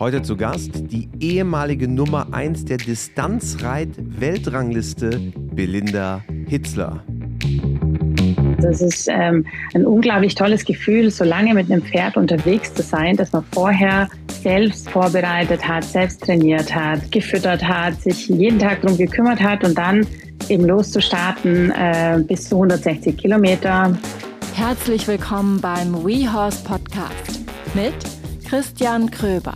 Heute zu Gast die ehemalige Nummer 1 der Distanzreit-Weltrangliste, Belinda Hitzler. Das ist ähm, ein unglaublich tolles Gefühl, so lange mit einem Pferd unterwegs zu sein, dass man vorher selbst vorbereitet hat, selbst trainiert hat, gefüttert hat, sich jeden Tag darum gekümmert hat und dann eben loszustarten äh, bis zu 160 Kilometer. Herzlich willkommen beim WeHorse Podcast mit Christian Kröber.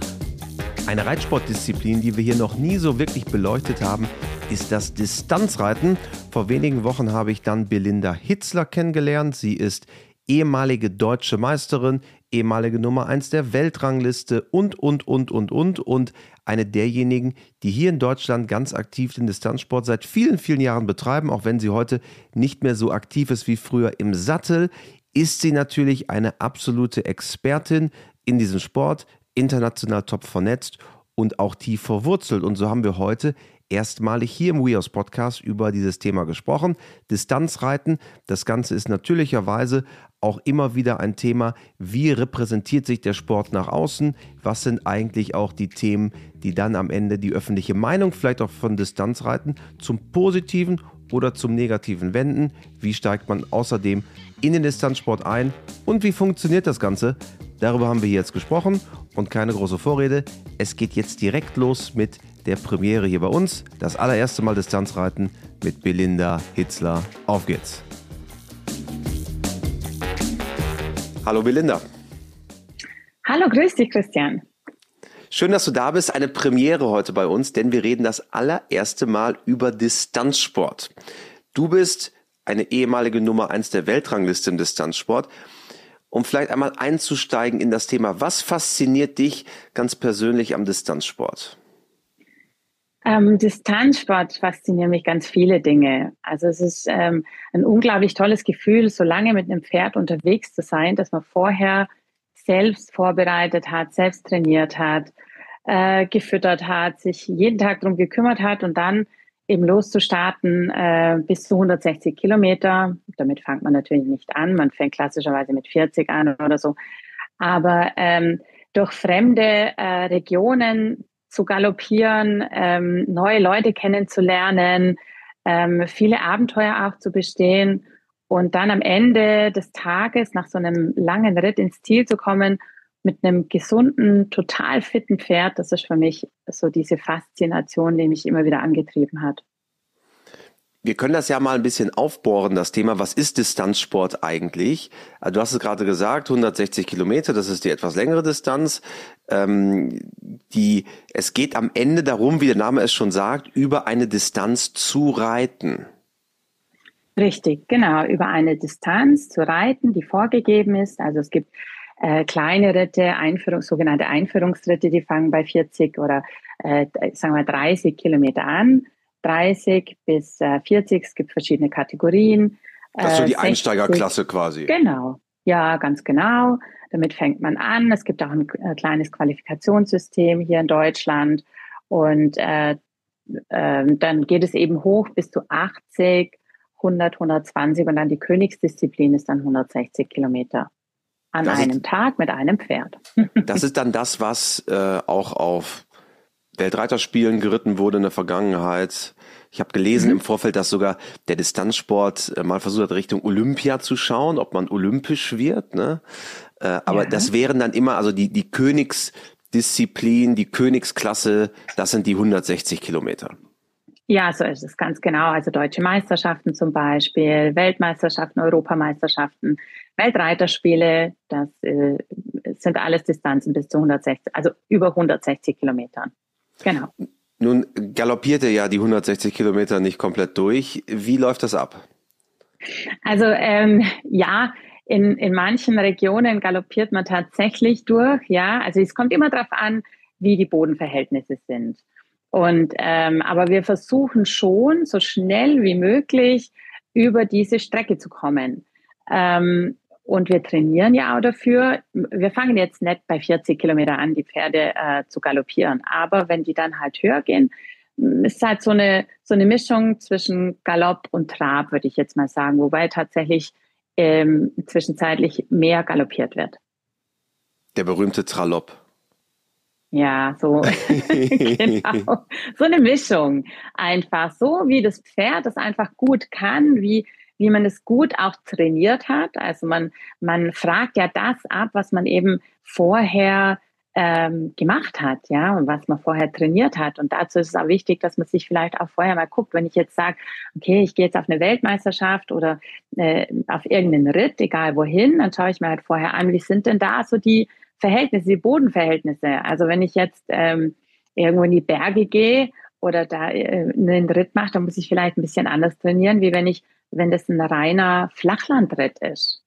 Eine Reitsportdisziplin, die wir hier noch nie so wirklich beleuchtet haben, ist das Distanzreiten. Vor wenigen Wochen habe ich dann Belinda Hitzler kennengelernt. Sie ist ehemalige deutsche Meisterin, ehemalige Nummer 1 der Weltrangliste und, und, und, und, und. Und eine derjenigen, die hier in Deutschland ganz aktiv den Distanzsport seit vielen, vielen Jahren betreiben, auch wenn sie heute nicht mehr so aktiv ist wie früher im Sattel, ist sie natürlich eine absolute Expertin in diesem Sport, international top vernetzt und auch tief verwurzelt. Und so haben wir heute erstmalig hier im WeHorse Podcast über dieses Thema gesprochen. Distanzreiten, das Ganze ist natürlicherweise auch immer wieder ein Thema, wie repräsentiert sich der Sport nach außen, was sind eigentlich auch die Themen, die dann am Ende die öffentliche Meinung vielleicht auch von Distanzreiten zum positiven oder zum negativen wenden, wie steigt man außerdem in den Distanzsport ein und wie funktioniert das Ganze. Darüber haben wir jetzt gesprochen und keine große Vorrede. Es geht jetzt direkt los mit der Premiere hier bei uns. Das allererste Mal Distanzreiten mit Belinda Hitzler. Auf geht's. Hallo Belinda. Hallo, grüß dich Christian. Schön, dass du da bist. Eine Premiere heute bei uns, denn wir reden das allererste Mal über Distanzsport. Du bist eine ehemalige Nummer 1 der Weltrangliste im Distanzsport um vielleicht einmal einzusteigen in das Thema. Was fasziniert dich ganz persönlich am Distanzsport? Ähm, Distanzsport faszinieren mich ganz viele Dinge. Also es ist ähm, ein unglaublich tolles Gefühl, so lange mit einem Pferd unterwegs zu sein, dass man vorher selbst vorbereitet hat, selbst trainiert hat, äh, gefüttert hat, sich jeden Tag darum gekümmert hat und dann eben loszustarten äh, bis zu 160 Kilometer. Damit fängt man natürlich nicht an. Man fängt klassischerweise mit 40 an oder so. Aber ähm, durch fremde äh, Regionen zu galoppieren, ähm, neue Leute kennenzulernen, ähm, viele Abenteuer auch zu bestehen und dann am Ende des Tages nach so einem langen Ritt ins Ziel zu kommen mit einem gesunden, total fitten Pferd, das ist für mich so diese Faszination, die mich immer wieder angetrieben hat. Wir können das ja mal ein bisschen aufbohren, das Thema, was ist Distanzsport eigentlich? Also du hast es gerade gesagt, 160 Kilometer, das ist die etwas längere Distanz. Ähm, die, es geht am Ende darum, wie der Name es schon sagt, über eine Distanz zu reiten. Richtig, genau, über eine Distanz zu reiten, die vorgegeben ist. Also es gibt äh, kleine Ritte, Einführung, sogenannte Einführungsritte, die fangen bei 40 oder äh, sagen wir 30 Kilometer an. 30 bis äh, 40, es gibt verschiedene Kategorien. Das ist so die 60, äh, Einsteigerklasse quasi. Genau, ja, ganz genau. Damit fängt man an. Es gibt auch ein äh, kleines Qualifikationssystem hier in Deutschland. Und äh, äh, dann geht es eben hoch bis zu 80, 100, 120 und dann die Königsdisziplin ist dann 160 Kilometer an das einem ist, Tag mit einem Pferd. das ist dann das, was äh, auch auf Weltreiterspielen geritten wurde in der Vergangenheit. Ich habe gelesen mhm. im Vorfeld, dass sogar der Distanzsport äh, mal versucht hat, Richtung Olympia zu schauen, ob man olympisch wird. Ne? Äh, aber ja. das wären dann immer, also die, die Königsdisziplin, die Königsklasse, das sind die 160 Kilometer. Ja, so ist es ganz genau. Also deutsche Meisterschaften zum Beispiel, Weltmeisterschaften, Europameisterschaften, Weltreiterspiele, das äh, sind alles Distanzen bis zu 160, also über 160 Kilometern. Genau. Nun galoppierte ja die 160 Kilometer nicht komplett durch. Wie läuft das ab? Also ähm, ja, in, in manchen Regionen galoppiert man tatsächlich durch. Ja, also es kommt immer darauf an, wie die Bodenverhältnisse sind. Und ähm, aber wir versuchen schon so schnell wie möglich über diese Strecke zu kommen. Ähm, und wir trainieren ja auch dafür. Wir fangen jetzt nicht bei 40 Kilometer an, die Pferde äh, zu galoppieren. Aber wenn die dann halt höher gehen, ist halt so eine, so eine Mischung zwischen Galopp und Trab, würde ich jetzt mal sagen. Wobei tatsächlich ähm, zwischenzeitlich mehr galoppiert wird. Der berühmte Tralopp. Ja, so genau. So eine Mischung einfach. So wie das Pferd das einfach gut kann, wie, wie man es gut auch trainiert hat. Also man, man fragt ja das ab, was man eben vorher ähm, gemacht hat, ja, und was man vorher trainiert hat. Und dazu ist es auch wichtig, dass man sich vielleicht auch vorher mal guckt, wenn ich jetzt sage, okay, ich gehe jetzt auf eine Weltmeisterschaft oder äh, auf irgendeinen Ritt, egal wohin, dann schaue ich mir halt vorher an, wie sind denn da so die Verhältnisse, die Bodenverhältnisse. Also wenn ich jetzt ähm, irgendwo in die Berge gehe oder da äh, einen Ritt mache, dann muss ich vielleicht ein bisschen anders trainieren, wie wenn ich, wenn das ein reiner Flachlandritt ist.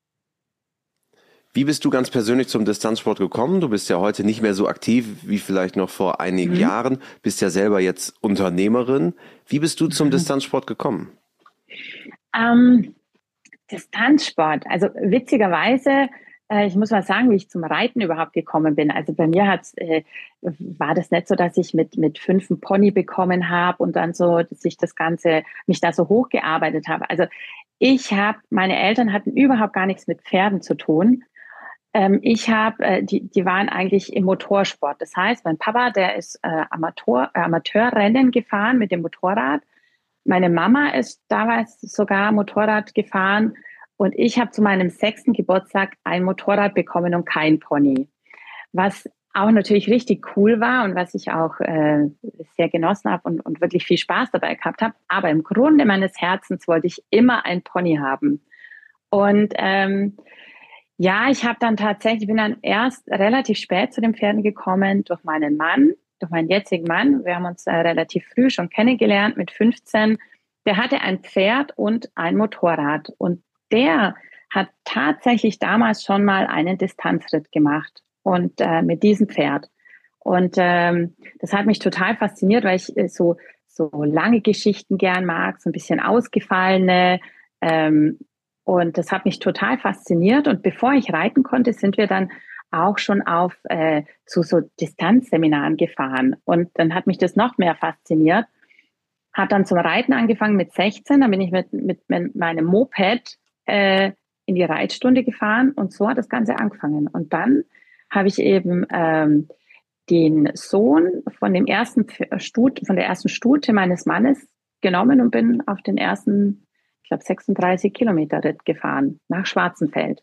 Wie bist du ganz persönlich zum Distanzsport gekommen? Du bist ja heute nicht mehr so aktiv wie vielleicht noch vor einigen mhm. Jahren, bist ja selber jetzt Unternehmerin. Wie bist du zum mhm. Distanzsport gekommen? Ähm, Distanzsport, also witzigerweise, ich muss mal sagen, wie ich zum Reiten überhaupt gekommen bin. Also bei mir hat's, äh, war das nicht so, dass ich mit, mit fünf einen Pony bekommen habe und dann so, dass ich das Ganze, mich da so hochgearbeitet habe. Also ich habe, meine Eltern hatten überhaupt gar nichts mit Pferden zu tun. Ähm, ich habe, äh, die, die waren eigentlich im Motorsport. Das heißt, mein Papa, der ist äh, Amateur, äh, Amateurrennen gefahren mit dem Motorrad. Meine Mama ist damals sogar Motorrad gefahren und ich habe zu meinem sechsten Geburtstag ein Motorrad bekommen und kein Pony. Was auch natürlich richtig cool war und was ich auch äh, sehr genossen habe und, und wirklich viel Spaß dabei gehabt habe. Aber im Grunde meines Herzens wollte ich immer ein Pony haben. Und ähm, ja, ich habe dann tatsächlich, bin dann erst relativ spät zu den Pferden gekommen durch meinen Mann, durch meinen jetzigen Mann. Wir haben uns äh, relativ früh schon kennengelernt mit 15. Der hatte ein Pferd und ein Motorrad und der hat tatsächlich damals schon mal einen Distanzritt gemacht und äh, mit diesem Pferd. Und ähm, das hat mich total fasziniert, weil ich äh, so so lange Geschichten gern mag, so ein bisschen ausgefallene. Ähm, und das hat mich total fasziniert. Und bevor ich reiten konnte, sind wir dann auch schon auf äh, zu so Distanzseminaren gefahren. Und dann hat mich das noch mehr fasziniert. Hat dann zum Reiten angefangen mit 16. Dann bin ich mit, mit, mit meinem Moped äh, in die Reitstunde gefahren und so hat das Ganze angefangen. Und dann habe ich eben ähm, den Sohn von dem ersten Stut, von der ersten Stute meines Mannes genommen und bin auf den ersten ich glaube, 36 Kilometer Ritt gefahren nach Schwarzenfeld.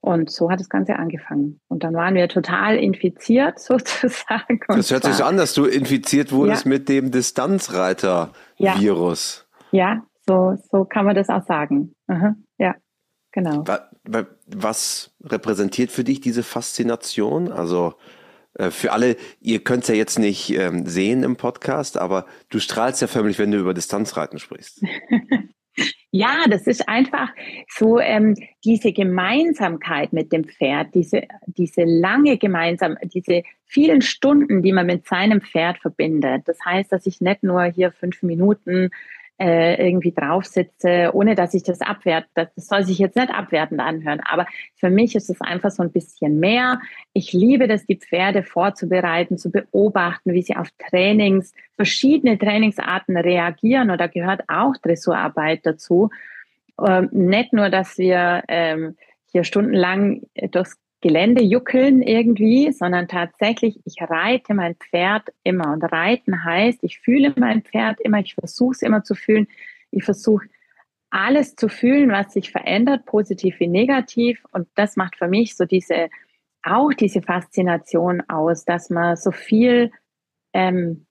Und so hat das Ganze angefangen. Und dann waren wir total infiziert sozusagen. Das hört sich so an, dass du infiziert wurdest ja. mit dem Distanzreiter-Virus. Ja. ja, so, so kann man das auch sagen. Aha. Ja, genau. Was repräsentiert für dich diese Faszination? Also äh, für alle, ihr könnt es ja jetzt nicht ähm, sehen im Podcast, aber du strahlst ja förmlich, wenn du über Distanzreiten sprichst. Ja, das ist einfach so ähm, diese Gemeinsamkeit mit dem Pferd, diese, diese lange gemeinsam, diese vielen Stunden, die man mit seinem Pferd verbindet. Das heißt, dass ich nicht nur hier fünf Minuten äh, irgendwie drauf sitze, ohne dass ich das abwerte. Das, das soll sich jetzt nicht abwertend anhören, aber für mich ist es einfach so ein bisschen mehr. Ich liebe das, die Pferde vorzubereiten, zu beobachten, wie sie auf Trainings, verschiedene Trainingsarten reagieren. Und da gehört auch Dressurarbeit dazu. Ähm, nicht nur, dass wir ähm, hier stundenlang durchs Gelände juckeln irgendwie, sondern tatsächlich, ich reite mein Pferd immer. Und reiten heißt, ich fühle mein Pferd immer, ich versuche es immer zu fühlen. Ich versuche alles zu fühlen, was sich verändert, positiv wie negativ. Und das macht für mich so diese, auch diese Faszination aus, dass man so viel ähm,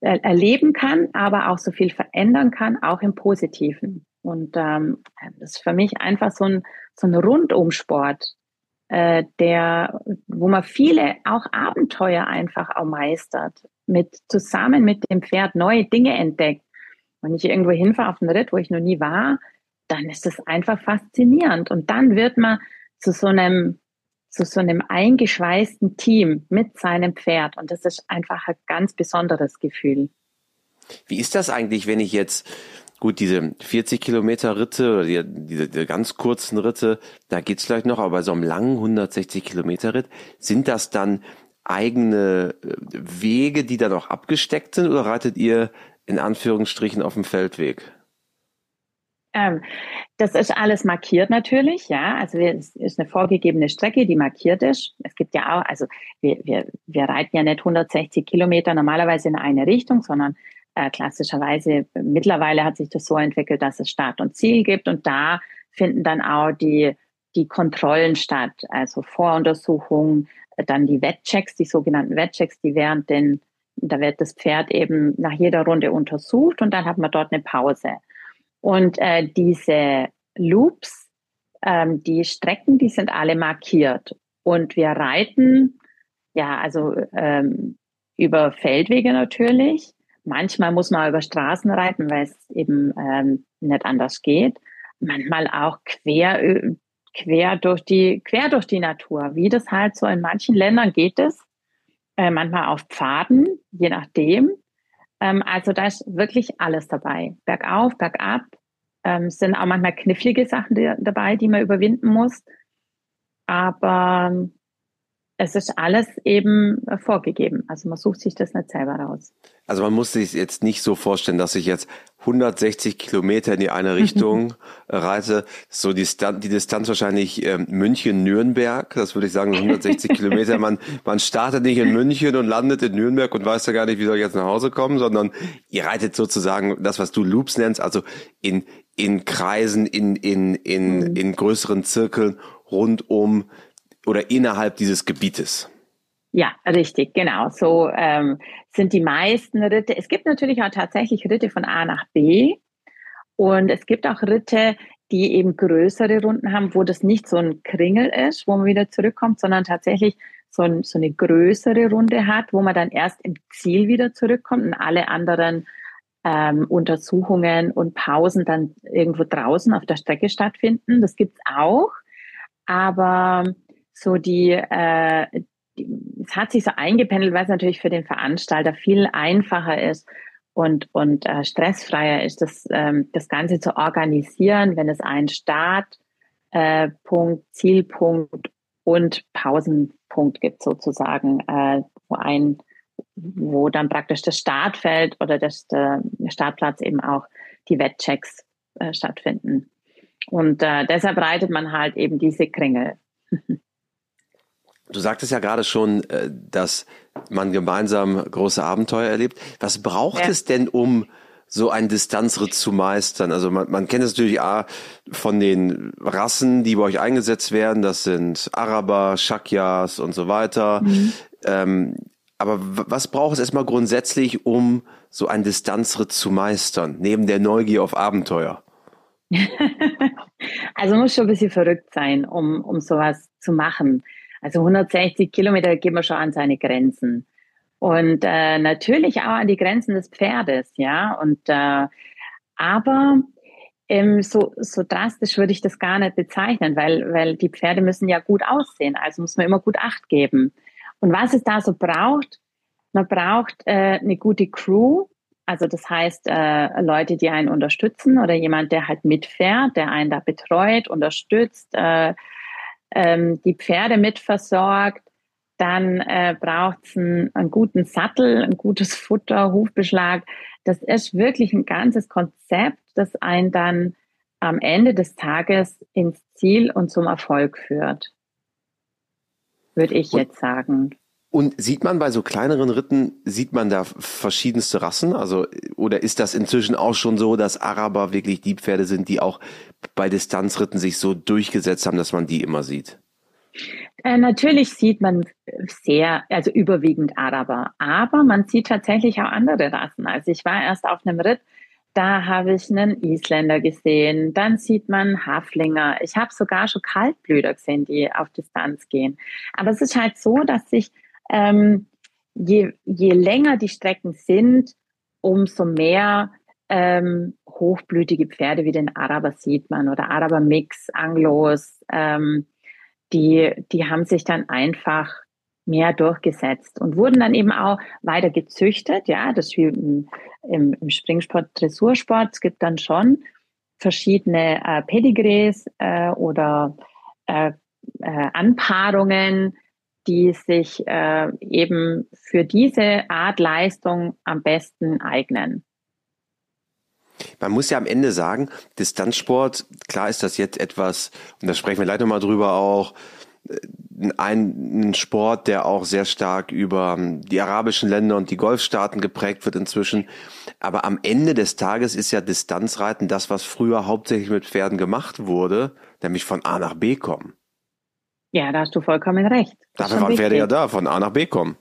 erleben kann, aber auch so viel verändern kann, auch im Positiven. Und ähm, das ist für mich einfach so ein, so ein Rundumsport äh, der, wo man viele auch Abenteuer einfach auch meistert, mit zusammen mit dem Pferd neue Dinge entdeckt. Wenn ich irgendwo hinfahre auf einen Ritt, wo ich noch nie war, dann ist das einfach faszinierend. Und dann wird man zu so einem, zu so einem eingeschweißten Team mit seinem Pferd. Und das ist einfach ein ganz besonderes Gefühl. Wie ist das eigentlich, wenn ich jetzt Gut, diese 40 Kilometer Ritte oder die, diese, die ganz kurzen Ritte, da geht's vielleicht noch, aber bei so einem langen 160 Kilometer Ritt, sind das dann eigene äh, Wege, die dann auch abgesteckt sind oder reitet ihr in Anführungsstrichen auf dem Feldweg? Ähm, das ist alles markiert natürlich, ja. Also es ist eine vorgegebene Strecke, die markiert ist. Es gibt ja auch, also wir, wir, wir reiten ja nicht 160 Kilometer normalerweise in eine Richtung, sondern äh, klassischerweise mittlerweile hat sich das so entwickelt, dass es Start und Ziel gibt und da finden dann auch die, die Kontrollen statt, also Voruntersuchungen, dann die Wettchecks, die sogenannten Wettchecks, die während den, da wird das Pferd eben nach jeder Runde untersucht und dann hat man dort eine Pause. Und äh, diese Loops, ähm, die Strecken, die sind alle markiert. Und wir reiten, ja, also ähm, über Feldwege natürlich. Manchmal muss man über Straßen reiten, weil es eben ähm, nicht anders geht. Manchmal auch quer, quer durch die, quer durch die Natur. Wie das halt so in manchen Ländern geht es. Äh, manchmal auf Pfaden, je nachdem. Ähm, also da ist wirklich alles dabei. Bergauf, bergab. Ähm, sind auch manchmal knifflige Sachen die, dabei, die man überwinden muss. Aber es ist alles eben vorgegeben. Also man sucht sich das nicht selber raus. Also man muss sich jetzt nicht so vorstellen, dass ich jetzt 160 Kilometer in die eine Richtung reise. So die, Stan die Distanz wahrscheinlich ähm, München-Nürnberg. Das würde ich sagen, 160 Kilometer. Man, man startet nicht in München und landet in Nürnberg und weiß ja gar nicht, wie soll ich jetzt nach Hause kommen, sondern ihr reitet sozusagen das, was du Loops nennst, also in, in Kreisen, in, in, in, mhm. in größeren Zirkeln rund um oder innerhalb dieses Gebietes. Ja, richtig, genau. So ähm, sind die meisten Ritte. Es gibt natürlich auch tatsächlich Ritte von A nach B. Und es gibt auch Ritte, die eben größere Runden haben, wo das nicht so ein Kringel ist, wo man wieder zurückkommt, sondern tatsächlich so, ein, so eine größere Runde hat, wo man dann erst im Ziel wieder zurückkommt und alle anderen ähm, Untersuchungen und Pausen dann irgendwo draußen auf der Strecke stattfinden. Das gibt's auch. Aber so die, äh, es hat sich so eingependelt, weil es natürlich für den Veranstalter viel einfacher ist und, und äh, stressfreier ist, das, ähm, das Ganze zu organisieren, wenn es einen Startpunkt, äh, Zielpunkt und Pausenpunkt gibt sozusagen, äh, wo ein wo dann praktisch das Startfeld oder das, der Startplatz eben auch die Wettchecks äh, stattfinden. Und äh, deshalb reitet man halt eben diese Kringel. Du sagtest ja gerade schon, äh, dass man gemeinsam große Abenteuer erlebt. Was braucht ja. es denn, um so einen Distanzritt zu meistern? Also man, man kennt es natürlich A, von den Rassen, die bei euch eingesetzt werden. Das sind Araber, Shakyas und so weiter. Mhm. Ähm, aber was braucht es erstmal grundsätzlich, um so einen Distanzritt zu meistern, neben der Neugier auf Abenteuer? also muss schon ein bisschen verrückt sein, um, um sowas zu machen. Also 160 Kilometer geht man schon an seine Grenzen. Und äh, natürlich auch an die Grenzen des Pferdes, ja. Und äh, aber ähm, so, so drastisch würde ich das gar nicht bezeichnen, weil, weil die Pferde müssen ja gut aussehen. Also muss man immer gut Acht geben. Und was es da so braucht, man braucht äh, eine gute Crew, also das heißt äh, Leute, die einen unterstützen oder jemand, der halt mitfährt, der einen da betreut, unterstützt, äh, ähm, die Pferde mitversorgt. Dann äh, braucht es einen, einen guten Sattel, ein gutes Futter, Hufbeschlag. Das ist wirklich ein ganzes Konzept, das einen dann am Ende des Tages ins Ziel und zum Erfolg führt, würde ich und, jetzt sagen. Und sieht man bei so kleineren Ritten, sieht man da verschiedenste Rassen? Also, oder ist das inzwischen auch schon so, dass Araber wirklich die Pferde sind, die auch bei Distanzritten sich so durchgesetzt haben, dass man die immer sieht? Äh, natürlich sieht man sehr, also überwiegend Araber, aber man sieht tatsächlich auch andere Rassen. Also ich war erst auf einem Ritt, da habe ich einen Isländer gesehen, dann sieht man Haflinger. Ich habe sogar schon Kaltblüter gesehen, die auf Distanz gehen. Aber es ist halt so, dass sich ähm, je, je länger die Strecken sind, umso mehr ähm, hochblütige Pferde wie den Araber sieht man oder Araber-Mix, Anglos, ähm, die, die haben sich dann einfach mehr durchgesetzt und wurden dann eben auch weiter gezüchtet. Ja, das wie im, im, im Springsport, Dressursport. Es gibt dann schon verschiedene äh, Pedigrees äh, oder äh, äh, Anpaarungen, die sich äh, eben für diese Art Leistung am besten eignen. Man muss ja am Ende sagen, Distanzsport, klar ist das jetzt etwas, und da sprechen wir gleich nochmal drüber auch, ein, ein Sport, der auch sehr stark über ähm, die arabischen Länder und die Golfstaaten geprägt wird inzwischen. Aber am Ende des Tages ist ja Distanzreiten das, was früher hauptsächlich mit Pferden gemacht wurde, nämlich von A nach B kommen. Ja, da hast du vollkommen recht. Das Dafür waren Pferde ja da, von A nach B kommen.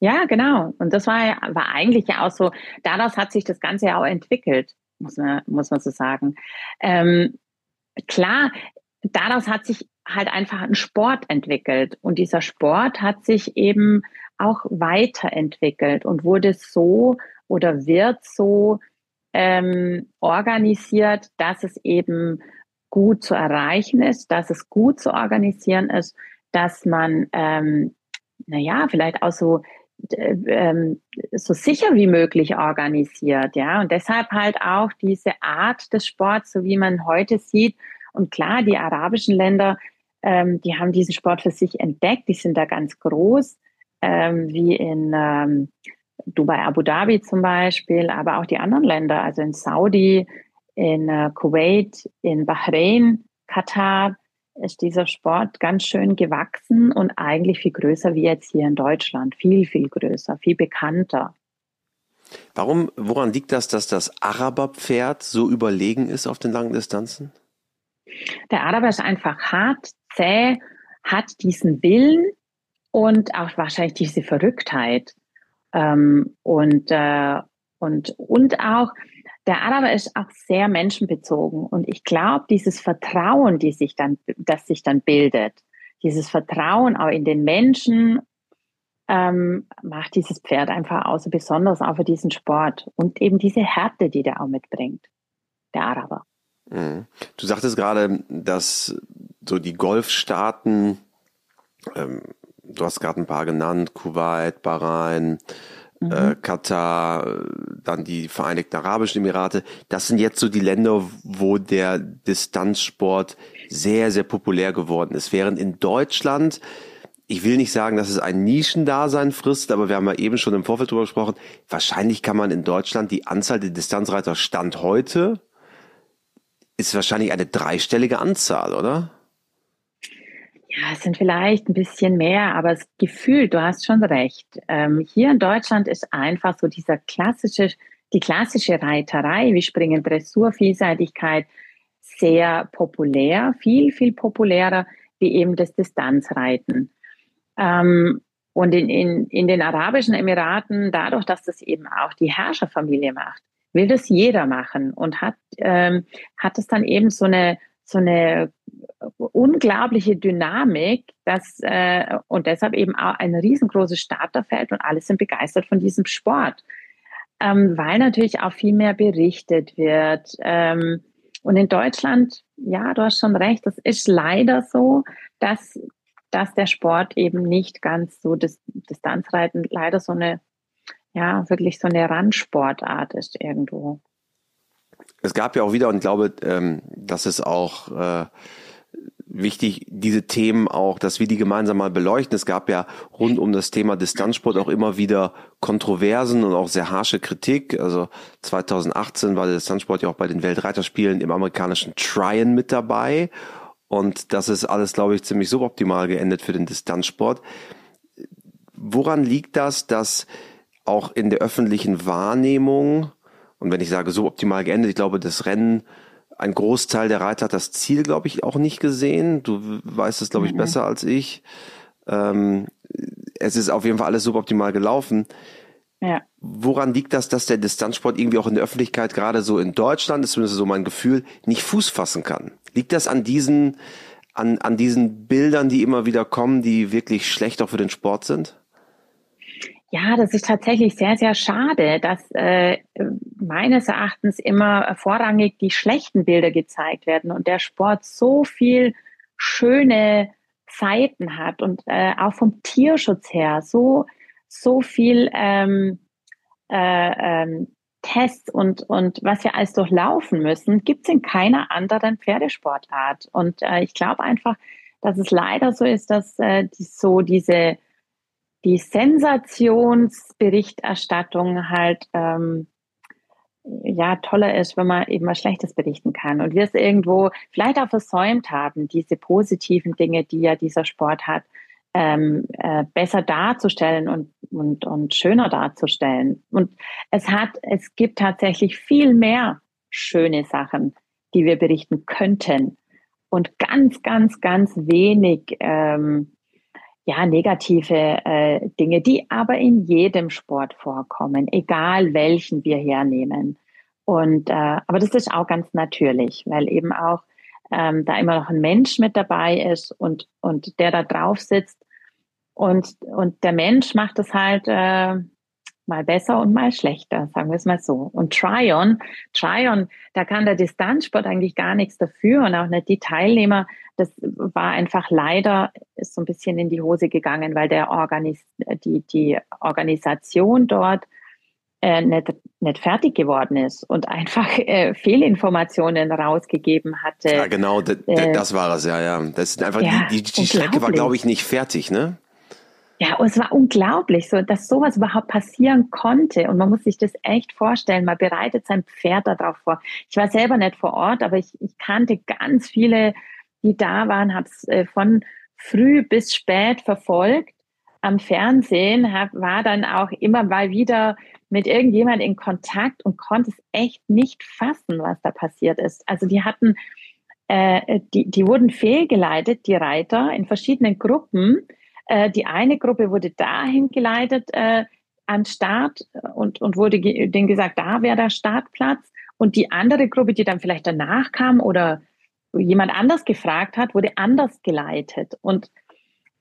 Ja, genau. Und das war, war eigentlich ja auch so, daraus hat sich das Ganze ja auch entwickelt, muss man, muss man so sagen. Ähm, klar, daraus hat sich halt einfach ein Sport entwickelt. Und dieser Sport hat sich eben auch weiterentwickelt und wurde so oder wird so ähm, organisiert, dass es eben gut zu erreichen ist, dass es gut zu organisieren ist, dass man, ähm, naja, vielleicht auch so, so sicher wie möglich organisiert, ja. Und deshalb halt auch diese Art des Sports, so wie man heute sieht. Und klar, die arabischen Länder, ähm, die haben diesen Sport für sich entdeckt, die sind da ganz groß, ähm, wie in ähm, Dubai, Abu Dhabi zum Beispiel, aber auch die anderen Länder, also in Saudi, in äh, Kuwait, in Bahrain, Katar, ist dieser Sport ganz schön gewachsen und eigentlich viel größer wie jetzt hier in Deutschland. Viel, viel größer, viel bekannter. Warum, woran liegt das, dass das Araberpferd so überlegen ist auf den langen Distanzen? Der Araber ist einfach hart, zäh, hat diesen Willen und auch wahrscheinlich diese Verrücktheit. Ähm, und, äh, und, und auch, der Araber ist auch sehr menschenbezogen. Und ich glaube, dieses Vertrauen, die sich dann, das sich dann bildet, dieses Vertrauen auch in den Menschen, ähm, macht dieses Pferd einfach aus, besonders auch für diesen Sport. Und eben diese Härte, die der auch mitbringt, der Araber. Mhm. Du sagtest gerade, dass so die Golfstaaten, ähm, du hast gerade ein paar genannt, Kuwait, Bahrain, mhm. äh, Katar, dann die Vereinigten Arabischen Emirate, das sind jetzt so die Länder, wo der Distanzsport sehr, sehr populär geworden ist. Während in Deutschland ich will nicht sagen, dass es ein Nischendasein frisst, aber wir haben ja eben schon im Vorfeld drüber gesprochen. Wahrscheinlich kann man in Deutschland die Anzahl der Distanzreiter Stand heute ist wahrscheinlich eine dreistellige Anzahl, oder? Ja, es sind vielleicht ein bisschen mehr, aber das Gefühl, du hast schon recht. Ähm, hier in Deutschland ist einfach so dieser klassische, die klassische Reiterei, wie Springen, Dressur, Vielseitigkeit, sehr populär, viel, viel populärer wie eben das Distanzreiten. Ähm, und in, in, in den Arabischen Emiraten, dadurch, dass das eben auch die Herrscherfamilie macht, will das jeder machen und hat, ähm, hat es dann eben so eine, so eine unglaubliche Dynamik, dass, äh, und deshalb eben auch ein riesengroßes Starterfeld und alle sind begeistert von diesem Sport. Ähm, weil natürlich auch viel mehr berichtet wird. Ähm, und in Deutschland, ja, du hast schon recht, das ist leider so, dass, dass der Sport eben nicht ganz so, das Distanzreiten leider so eine ja, wirklich so eine Randsportart ist irgendwo. Es gab ja auch wieder, und ich glaube, ähm, das ist auch äh, wichtig, diese Themen auch, dass wir die gemeinsam mal beleuchten. Es gab ja rund um das Thema Distanzsport auch immer wieder Kontroversen und auch sehr harsche Kritik. Also 2018 war der Distanzsport ja auch bei den Weltreiterspielen im amerikanischen Tryon mit dabei. Und das ist alles, glaube ich, ziemlich suboptimal geendet für den Distanzsport. Woran liegt das, dass auch in der öffentlichen Wahrnehmung, und wenn ich sage so optimal geendet, ich glaube, das Rennen, ein Großteil der Reiter hat das Ziel, glaube ich, auch nicht gesehen. Du weißt es, glaube ich, mhm. besser als ich. Ähm, es ist auf jeden Fall alles suboptimal gelaufen. Ja. Woran liegt das, dass der Distanzsport irgendwie auch in der Öffentlichkeit, gerade so in Deutschland, ist zumindest so mein Gefühl, nicht Fuß fassen kann? Liegt das an diesen, an, an diesen Bildern, die immer wieder kommen, die wirklich schlecht auch für den Sport sind? Ja, das ist tatsächlich sehr, sehr schade, dass äh, meines Erachtens immer vorrangig die schlechten Bilder gezeigt werden und der Sport so viel schöne Seiten hat und äh, auch vom Tierschutz her so, so viel ähm, äh, ähm, Tests und, und was wir alles durchlaufen müssen, gibt es in keiner anderen Pferdesportart. Und äh, ich glaube einfach, dass es leider so ist, dass äh, die, so diese die Sensationsberichterstattung halt ähm, ja toller ist, wenn man eben was Schlechtes berichten kann und wir es irgendwo vielleicht auch versäumt haben, diese positiven Dinge, die ja dieser Sport hat, ähm, äh, besser darzustellen und, und, und schöner darzustellen. Und es hat, es gibt tatsächlich viel mehr schöne Sachen, die wir berichten könnten und ganz, ganz, ganz wenig ähm, ja, negative äh, Dinge, die aber in jedem Sport vorkommen, egal welchen wir hernehmen. Und äh, aber das ist auch ganz natürlich, weil eben auch ähm, da immer noch ein Mensch mit dabei ist und und der da drauf sitzt und und der Mensch macht es halt äh, mal besser und mal schlechter, sagen wir es mal so. Und Tryon, Tryon, da kann der Distanzsport eigentlich gar nichts dafür und auch nicht die Teilnehmer. Das war einfach leider ist so ein bisschen in die Hose gegangen, weil der Organis die, die Organisation dort äh, nicht, nicht fertig geworden ist und einfach äh, Fehlinformationen rausgegeben hatte. Ja, genau, äh, das war es, ja, ja. Das ist einfach, ja, die, die, die Strecke war, glaube ich, nicht fertig, ne? Ja, und es war unglaublich, so, dass sowas überhaupt passieren konnte. Und man muss sich das echt vorstellen. Man bereitet sein Pferd darauf vor. Ich war selber nicht vor Ort, aber ich, ich kannte ganz viele, die da waren, habe es äh, von früh bis spät verfolgt am Fernsehen, hab, war dann auch immer mal wieder mit irgendjemand in Kontakt und konnte es echt nicht fassen, was da passiert ist. Also die hatten, äh, die, die wurden fehlgeleitet, die Reiter, in verschiedenen Gruppen äh, die eine Gruppe wurde dahin geleitet äh, an Start und, und wurde ge denen gesagt, da wäre der Startplatz. Und die andere Gruppe, die dann vielleicht danach kam oder jemand anders gefragt hat, wurde anders geleitet. Und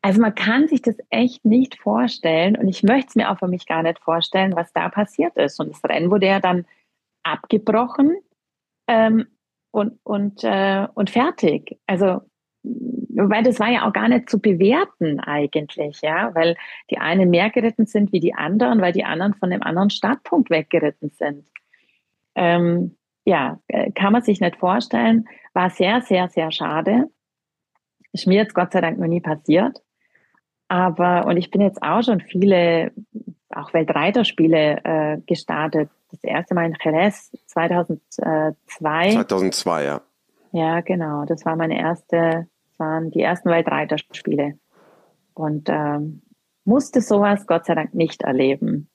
also man kann sich das echt nicht vorstellen und ich möchte es mir auch für mich gar nicht vorstellen, was da passiert ist. Und das Rennen wurde ja dann abgebrochen ähm, und, und, äh, und fertig. Also weil das war ja auch gar nicht zu bewerten eigentlich, ja, weil die einen mehr geritten sind wie die anderen, weil die anderen von dem anderen Startpunkt weggeritten sind. Ähm, ja, äh, kann man sich nicht vorstellen. War sehr, sehr, sehr schade. Ist mir jetzt Gott sei Dank noch nie passiert. Aber, und ich bin jetzt auch schon viele, auch Weltreiterspiele äh, gestartet. Das erste Mal in Jerez 2002. 2002, ja. Ja, genau. Das war meine erste waren die ersten Weltreiterspiele. Und ähm, musste sowas Gott sei Dank nicht erleben.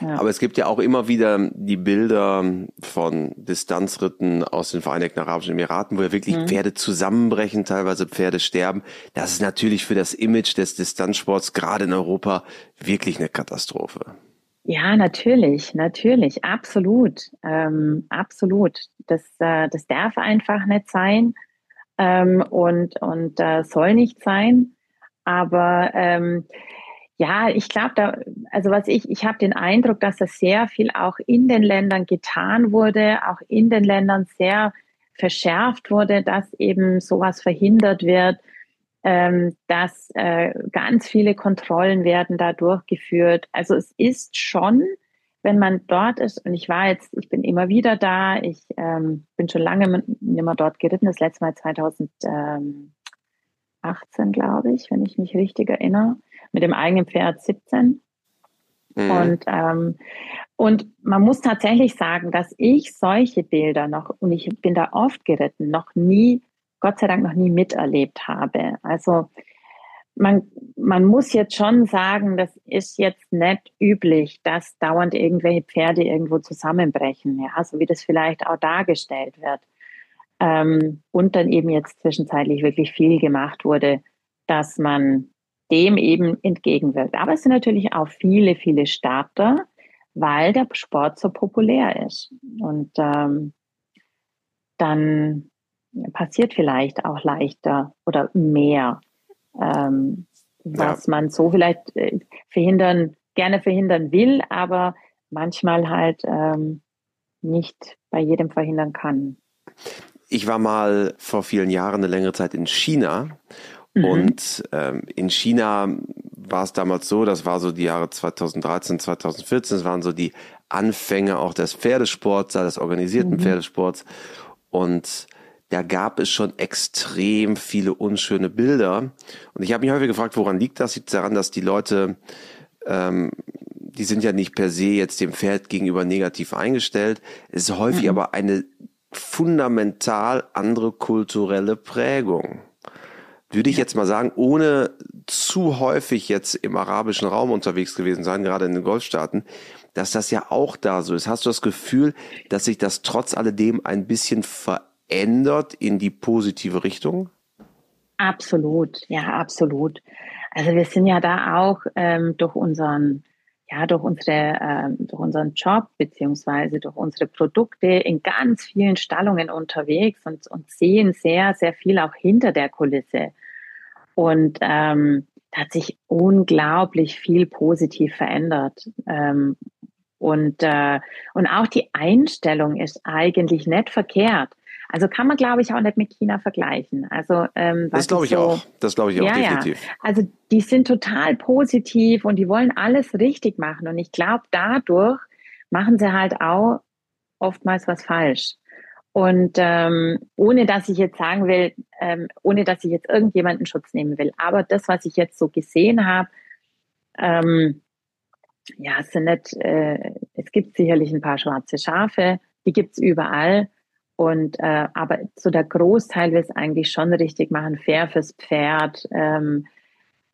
Ja. Aber es gibt ja auch immer wieder die Bilder von Distanzritten aus den Vereinigten Arabischen Emiraten, wo ja wirklich mhm. Pferde zusammenbrechen, teilweise Pferde sterben. Das ist natürlich für das Image des Distanzsports gerade in Europa wirklich eine Katastrophe. Ja, natürlich, natürlich, absolut, ähm, absolut. Das, äh, das darf einfach nicht sein ähm, und, und äh, soll nicht sein. Aber ähm, ja, ich glaube, da, also was ich, ich habe den Eindruck, dass da sehr viel auch in den Ländern getan wurde, auch in den Ländern sehr verschärft wurde, dass eben sowas verhindert wird, ähm, dass äh, ganz viele Kontrollen werden da durchgeführt. Also es ist schon wenn man dort ist, und ich war jetzt, ich bin immer wieder da, ich ähm, bin schon lange nicht mehr dort geritten, das letzte Mal 2018, glaube ich, wenn ich mich richtig erinnere, mit dem eigenen Pferd 17. Mhm. Und, ähm, und man muss tatsächlich sagen, dass ich solche Bilder noch, und ich bin da oft geritten, noch nie, Gott sei Dank noch nie miterlebt habe. Also man, man muss jetzt schon sagen, das ist jetzt nicht üblich, dass dauernd irgendwelche Pferde irgendwo zusammenbrechen, ja, so wie das vielleicht auch dargestellt wird. Ähm, und dann eben jetzt zwischenzeitlich wirklich viel gemacht wurde, dass man dem eben entgegenwirkt. Aber es sind natürlich auch viele, viele Starter, weil der Sport so populär ist. Und ähm, dann passiert vielleicht auch leichter oder mehr ähm, was ja. man so vielleicht äh, verhindern, gerne verhindern will, aber manchmal halt ähm, nicht bei jedem verhindern kann. Ich war mal vor vielen Jahren eine längere Zeit in China mhm. und ähm, in China war es damals so, das war so die Jahre 2013, 2014, das waren so die Anfänge auch des Pferdesports, des organisierten mhm. Pferdesports und da gab es schon extrem viele unschöne Bilder. Und ich habe mich häufig gefragt, woran liegt das? Liegt daran, dass die Leute ähm, die sind ja nicht per se jetzt dem Pferd gegenüber negativ eingestellt. Es ist häufig mhm. aber eine fundamental andere kulturelle Prägung. Würde ich jetzt mal sagen, ohne zu häufig jetzt im arabischen Raum unterwegs gewesen sein, gerade in den Golfstaaten, dass das ja auch da so ist. Hast du das Gefühl, dass sich das trotz alledem ein bisschen verändert in die positive Richtung? Absolut, ja, absolut. Also wir sind ja da auch ähm, durch unseren ja, durch unsere, ähm, durch unseren Job beziehungsweise durch unsere Produkte in ganz vielen Stallungen unterwegs und, und sehen sehr, sehr viel auch hinter der Kulisse. Und ähm, da hat sich unglaublich viel positiv verändert. Ähm, und, äh, und auch die Einstellung ist eigentlich nicht verkehrt. Also kann man, glaube ich, auch nicht mit China vergleichen. Also ähm, das glaube ich so, auch. Das glaube ich auch ja, definitiv. Ja. Also die sind total positiv und die wollen alles richtig machen. Und ich glaube, dadurch machen sie halt auch oftmals was falsch. Und ähm, ohne dass ich jetzt sagen will, ähm, ohne dass ich jetzt irgendjemanden Schutz nehmen will, aber das, was ich jetzt so gesehen habe, ähm, ja, es sind nicht, äh, es gibt sicherlich ein paar schwarze Schafe, die gibt's überall. Und äh, aber so der Großteil will es eigentlich schon richtig machen, fair fürs Pferd ähm,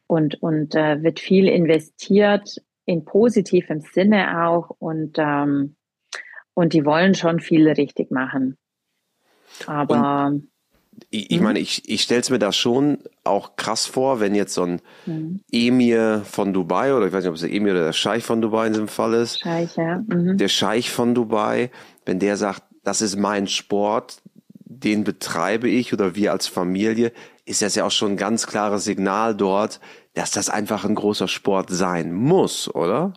und und äh, wird viel investiert in positivem Sinne auch und ähm, und die wollen schon viel richtig machen. Aber und ich, ich mhm. meine, ich, ich stelle es mir da schon auch krass vor, wenn jetzt so ein mhm. Emir von Dubai, oder ich weiß nicht, ob es der Emir oder der Scheich von Dubai in diesem Fall ist. Scheich, ja. Mhm. Der Scheich von Dubai, wenn der sagt, das ist mein Sport, den betreibe ich oder wir als Familie, ist das ja auch schon ein ganz klares Signal dort, dass das einfach ein großer Sport sein muss, oder?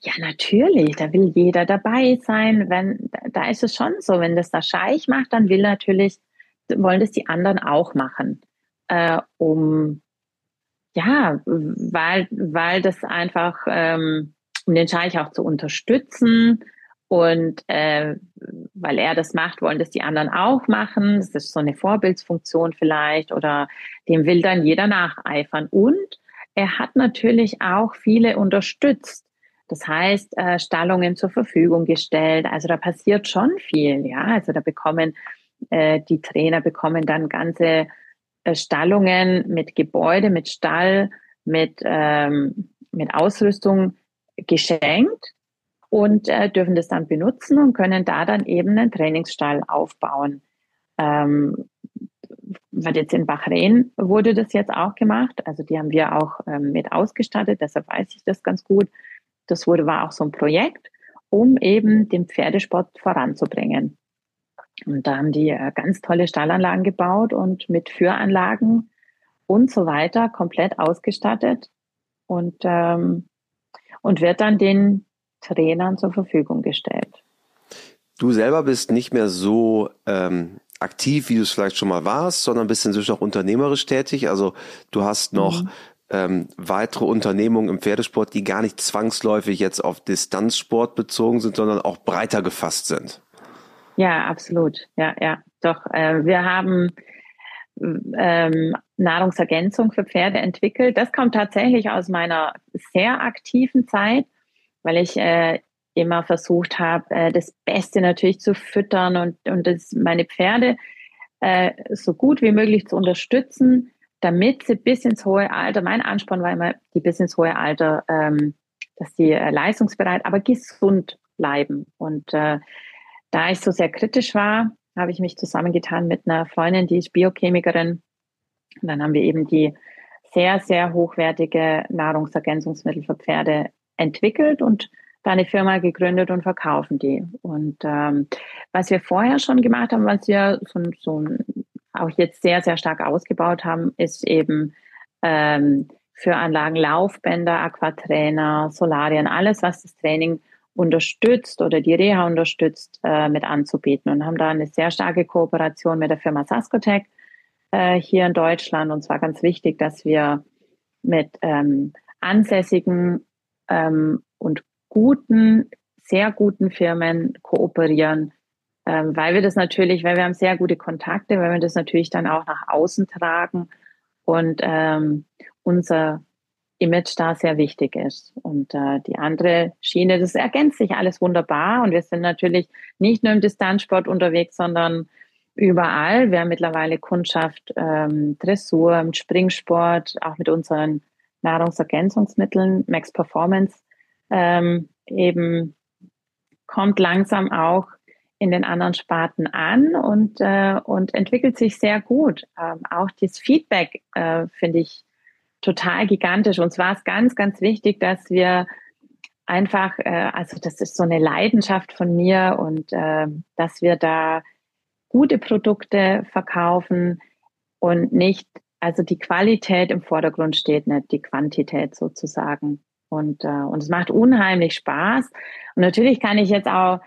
Ja, natürlich. Da will jeder dabei sein. Wenn, da ist es schon so, wenn das der Scheich macht, dann will natürlich, wollen das die anderen auch machen, äh, um ja, weil, weil das einfach, ähm, um den Scheich auch zu unterstützen, und äh, weil er das macht, wollen das die anderen auch machen. Das ist so eine Vorbildsfunktion vielleicht oder dem will dann jeder nacheifern. Und er hat natürlich auch viele unterstützt. Das heißt, äh, Stallungen zur Verfügung gestellt. Also da passiert schon viel, ja. Also da bekommen äh, die Trainer bekommen dann ganze äh, Stallungen mit Gebäude, mit Stall, mit, ähm, mit Ausrüstung geschenkt und äh, dürfen das dann benutzen und können da dann eben einen Trainingsstall aufbauen. Ähm, weil jetzt in Bahrain wurde das jetzt auch gemacht. Also die haben wir auch ähm, mit ausgestattet, deshalb weiß ich das ganz gut. Das wurde, war auch so ein Projekt, um eben den Pferdesport voranzubringen. Und da haben die äh, ganz tolle Stallanlagen gebaut und mit Führanlagen und so weiter komplett ausgestattet und, ähm, und wird dann den Trainern zur Verfügung gestellt. Du selber bist nicht mehr so ähm, aktiv, wie du es vielleicht schon mal warst, sondern bist inzwischen auch unternehmerisch tätig. Also du hast noch mhm. ähm, weitere Unternehmungen im Pferdesport, die gar nicht zwangsläufig jetzt auf Distanzsport bezogen sind, sondern auch breiter gefasst sind. Ja, absolut. Ja, ja. Doch, äh, wir haben ähm, Nahrungsergänzung für Pferde entwickelt. Das kommt tatsächlich aus meiner sehr aktiven Zeit weil ich äh, immer versucht habe, äh, das Beste natürlich zu füttern und, und das, meine Pferde äh, so gut wie möglich zu unterstützen, damit sie bis ins hohe Alter, mein Ansporn war immer, die bis ins hohe Alter, ähm, dass sie äh, leistungsbereit, aber gesund bleiben. Und äh, da ich so sehr kritisch war, habe ich mich zusammengetan mit einer Freundin, die ist Biochemikerin. Und dann haben wir eben die sehr, sehr hochwertige Nahrungsergänzungsmittel für Pferde entwickelt und da eine Firma gegründet und verkaufen die. Und ähm, was wir vorher schon gemacht haben, was wir so, so auch jetzt sehr, sehr stark ausgebaut haben, ist eben ähm, für Anlagen Laufbänder, Aquatrainer, Solarien, alles, was das Training unterstützt oder die Reha unterstützt, äh, mit anzubieten. Und haben da eine sehr starke Kooperation mit der Firma Saskotec äh, hier in Deutschland. Und zwar ganz wichtig, dass wir mit ähm, ansässigen ähm, und guten, sehr guten Firmen kooperieren, ähm, weil wir das natürlich, weil wir haben sehr gute Kontakte, weil wir das natürlich dann auch nach außen tragen und ähm, unser Image da sehr wichtig ist. Und äh, die andere Schiene, das ergänzt sich alles wunderbar. Und wir sind natürlich nicht nur im Distanzsport unterwegs, sondern überall. Wir haben mittlerweile Kundschaft, ähm, Dressur, Springsport, auch mit unseren Nahrungsergänzungsmitteln, Max Performance, ähm, eben kommt langsam auch in den anderen Sparten an und, äh, und entwickelt sich sehr gut. Ähm, auch das Feedback äh, finde ich total gigantisch. Und zwar ist ganz, ganz wichtig, dass wir einfach, äh, also das ist so eine Leidenschaft von mir und äh, dass wir da gute Produkte verkaufen und nicht, also die Qualität im Vordergrund steht, nicht die Quantität sozusagen. Und, äh, und es macht unheimlich Spaß. Und natürlich kann ich jetzt auch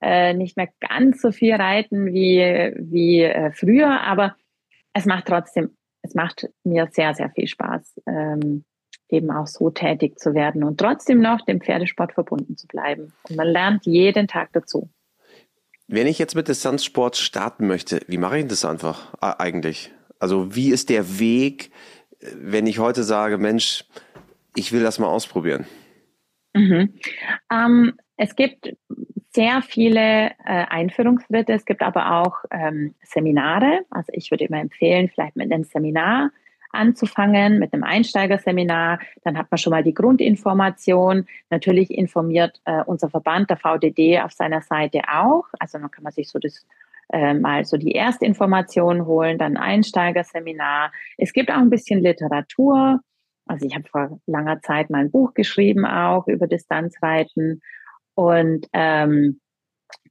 äh, nicht mehr ganz so viel reiten wie, wie äh, früher, aber es macht trotzdem es macht mir sehr, sehr viel Spaß, ähm, eben auch so tätig zu werden und trotzdem noch dem Pferdesport verbunden zu bleiben. Und man lernt jeden Tag dazu. Wenn ich jetzt mit Distanzsport starten möchte, wie mache ich das einfach eigentlich? Also wie ist der Weg, wenn ich heute sage, Mensch, ich will das mal ausprobieren? Mhm. Ähm, es gibt sehr viele äh, Einführungsschritte. Es gibt aber auch ähm, Seminare. Also ich würde immer empfehlen, vielleicht mit einem Seminar anzufangen, mit einem Einsteigerseminar. Dann hat man schon mal die Grundinformation. Natürlich informiert äh, unser Verband, der VDD, auf seiner Seite auch. Also dann kann man sich so das äh, mal so die Erstinformation holen, dann Einsteigerseminar. Es gibt auch ein bisschen Literatur. Also ich habe vor langer Zeit mal ein Buch geschrieben auch über Distanzreiten und ähm,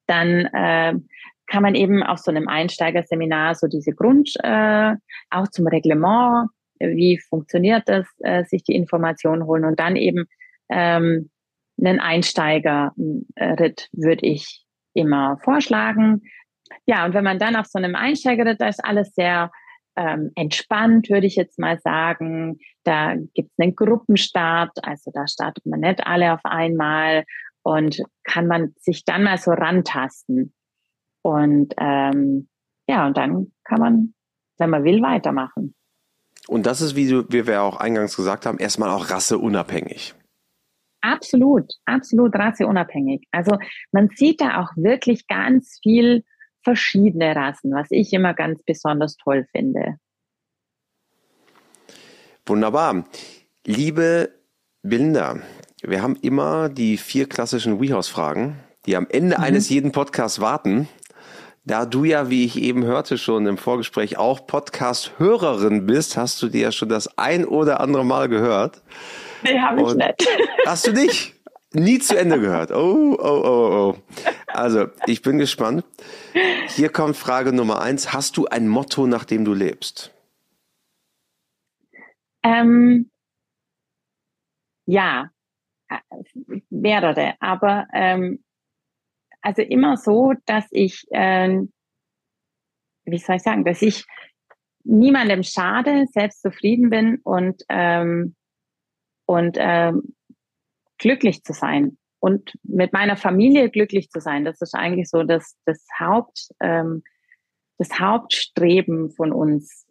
dann äh, kann man eben auf so einem Einsteigerseminar so diese Grund, äh, auch zum Reglement, wie funktioniert das, äh, sich die Informationen holen und dann eben ähm, einen Einsteigerritt würde ich immer vorschlagen. Ja, und wenn man dann auf so einem Einsteigerritt, da ist alles sehr ähm, entspannt, würde ich jetzt mal sagen. Da gibt es einen Gruppenstart, also da startet man nicht alle auf einmal und kann man sich dann mal so rantasten. Und ähm, ja, und dann kann man, wenn man will, weitermachen. Und das ist, wie, wir auch eingangs gesagt haben, erstmal auch rasseunabhängig. Absolut, absolut rasseunabhängig. Also man sieht da auch wirklich ganz viel verschiedene Rassen, was ich immer ganz besonders toll finde. Wunderbar. Liebe Belinda, wir haben immer die vier klassischen WeHouse-Fragen, die am Ende mhm. eines jeden Podcasts warten. Da du ja, wie ich eben hörte schon im Vorgespräch, auch Podcast-Hörerin bist, hast du dir ja schon das ein oder andere Mal gehört. Nee, habe ich nicht. Hast du nicht? Nie zu Ende gehört. Oh, oh, oh, oh. Also, ich bin gespannt. Hier kommt Frage Nummer eins. Hast du ein Motto, nach dem du lebst? Ähm, ja, mehrere, aber ähm, also immer so, dass ich, äh, wie soll ich sagen, dass ich niemandem schade, selbst zufrieden bin und ähm, und ähm, glücklich zu sein und mit meiner Familie glücklich zu sein. Das ist eigentlich so das das Haupt ähm, das Hauptstreben von uns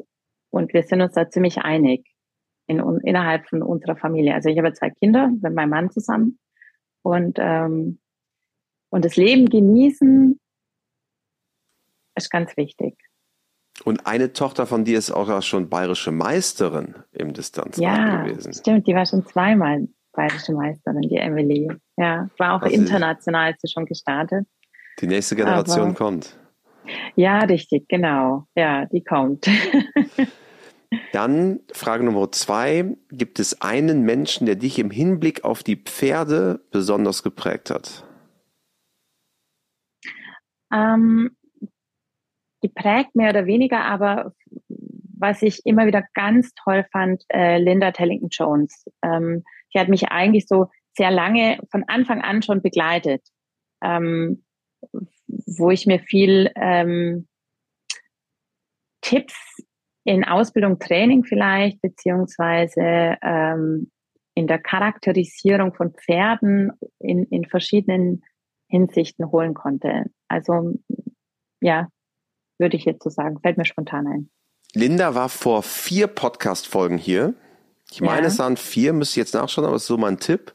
und wir sind uns da ziemlich einig in, innerhalb von unserer Familie. Also ich habe zwei Kinder mit meinem Mann zusammen und, ähm, und das Leben genießen ist ganz wichtig. Und eine Tochter von dir ist auch schon bayerische Meisterin im Distanzrad ja, gewesen. Stimmt, die war schon zweimal bayerische Meisterin, die Emily. Ja, war auch also international ist sie schon gestartet. Die nächste Generation Aber, kommt. Ja, richtig, genau. Ja, die kommt. Dann Frage Nummer zwei. Gibt es einen Menschen, der dich im Hinblick auf die Pferde besonders geprägt hat? Ähm, geprägt mehr oder weniger, aber was ich immer wieder ganz toll fand, äh, Linda Tellington Jones. Ähm, die hat mich eigentlich so sehr lange von Anfang an schon begleitet, ähm, wo ich mir viel ähm, Tipps in Ausbildung, Training vielleicht, beziehungsweise ähm, in der Charakterisierung von Pferden in, in verschiedenen Hinsichten holen konnte. Also ja, würde ich jetzt so sagen, fällt mir spontan ein. Linda war vor vier Podcast-Folgen hier Ich meine, ja. es waren vier, müsste ich jetzt nachschauen, aber es ist so mein Tipp.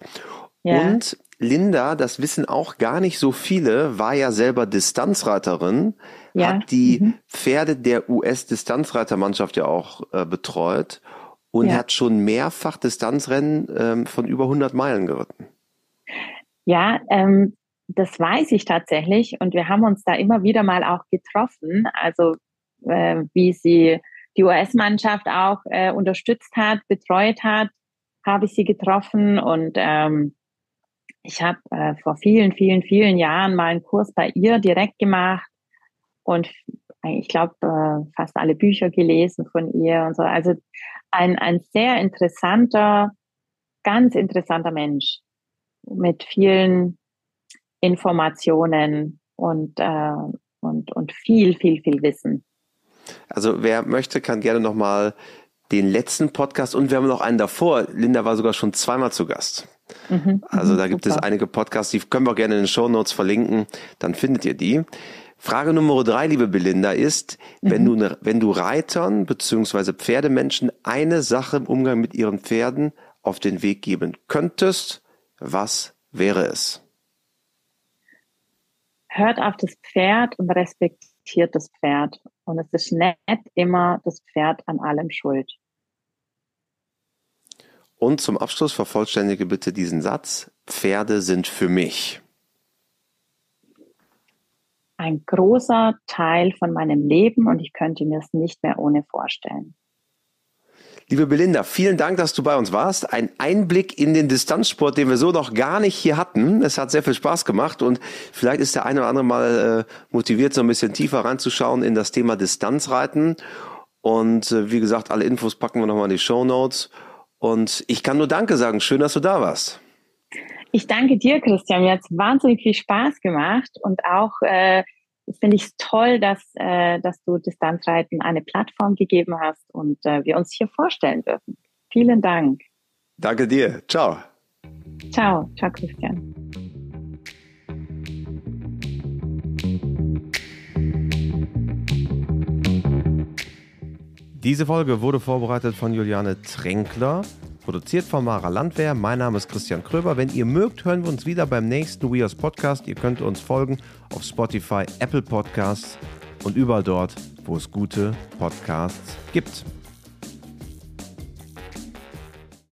Ja. Und Linda, das wissen auch gar nicht so viele, war ja selber Distanzreiterin, ja. hat die mhm. Pferde der US-Distanzreitermannschaft ja auch äh, betreut und ja. hat schon mehrfach Distanzrennen ähm, von über 100 Meilen geritten. Ja, ähm, das weiß ich tatsächlich und wir haben uns da immer wieder mal auch getroffen. Also äh, wie sie die US-Mannschaft auch äh, unterstützt hat, betreut hat, habe ich sie getroffen und ähm, ich habe äh, vor vielen, vielen, vielen Jahren mal einen Kurs bei ihr direkt gemacht und ich glaube äh, fast alle Bücher gelesen von ihr und so. Also ein, ein sehr interessanter, ganz interessanter Mensch mit vielen Informationen und, äh, und, und viel, viel, viel Wissen. Also wer möchte, kann gerne nochmal den letzten Podcast und wir haben noch einen davor. Linda war sogar schon zweimal zu Gast. Mhm, also da gibt super. es einige Podcasts, die können wir gerne in den Show Notes verlinken, dann findet ihr die. Frage Nummer drei, liebe Belinda, ist, mhm. wenn du, ne, wenn du Reitern beziehungsweise Pferdemenschen eine Sache im Umgang mit ihren Pferden auf den Weg geben könntest, was wäre es? Hört auf das Pferd und respektiert das Pferd. Und es ist nicht immer das Pferd an allem schuld. Und zum Abschluss vervollständige bitte diesen Satz. Pferde sind für mich. Ein großer Teil von meinem Leben und ich könnte mir es nicht mehr ohne vorstellen. Liebe Belinda, vielen Dank, dass du bei uns warst. Ein Einblick in den Distanzsport, den wir so noch gar nicht hier hatten. Es hat sehr viel Spaß gemacht und vielleicht ist der eine oder andere mal äh, motiviert, so ein bisschen tiefer reinzuschauen in das Thema Distanzreiten. Und äh, wie gesagt, alle Infos packen wir nochmal in die Show Notes. Und ich kann nur Danke sagen. Schön, dass du da warst. Ich danke dir, Christian. Mir hat wahnsinnig viel Spaß gemacht und auch äh, finde ich es toll, dass, äh, dass du Distanzreiten eine Plattform gegeben hast und äh, wir uns hier vorstellen dürfen. Vielen Dank. Danke dir. Ciao. Ciao. Ciao, Christian. Diese Folge wurde vorbereitet von Juliane Tränkler, produziert von Mara Landwehr. Mein Name ist Christian Kröber. Wenn ihr mögt, hören wir uns wieder beim nächsten WeHouse Podcast. Ihr könnt uns folgen auf Spotify, Apple Podcasts und überall dort, wo es gute Podcasts gibt.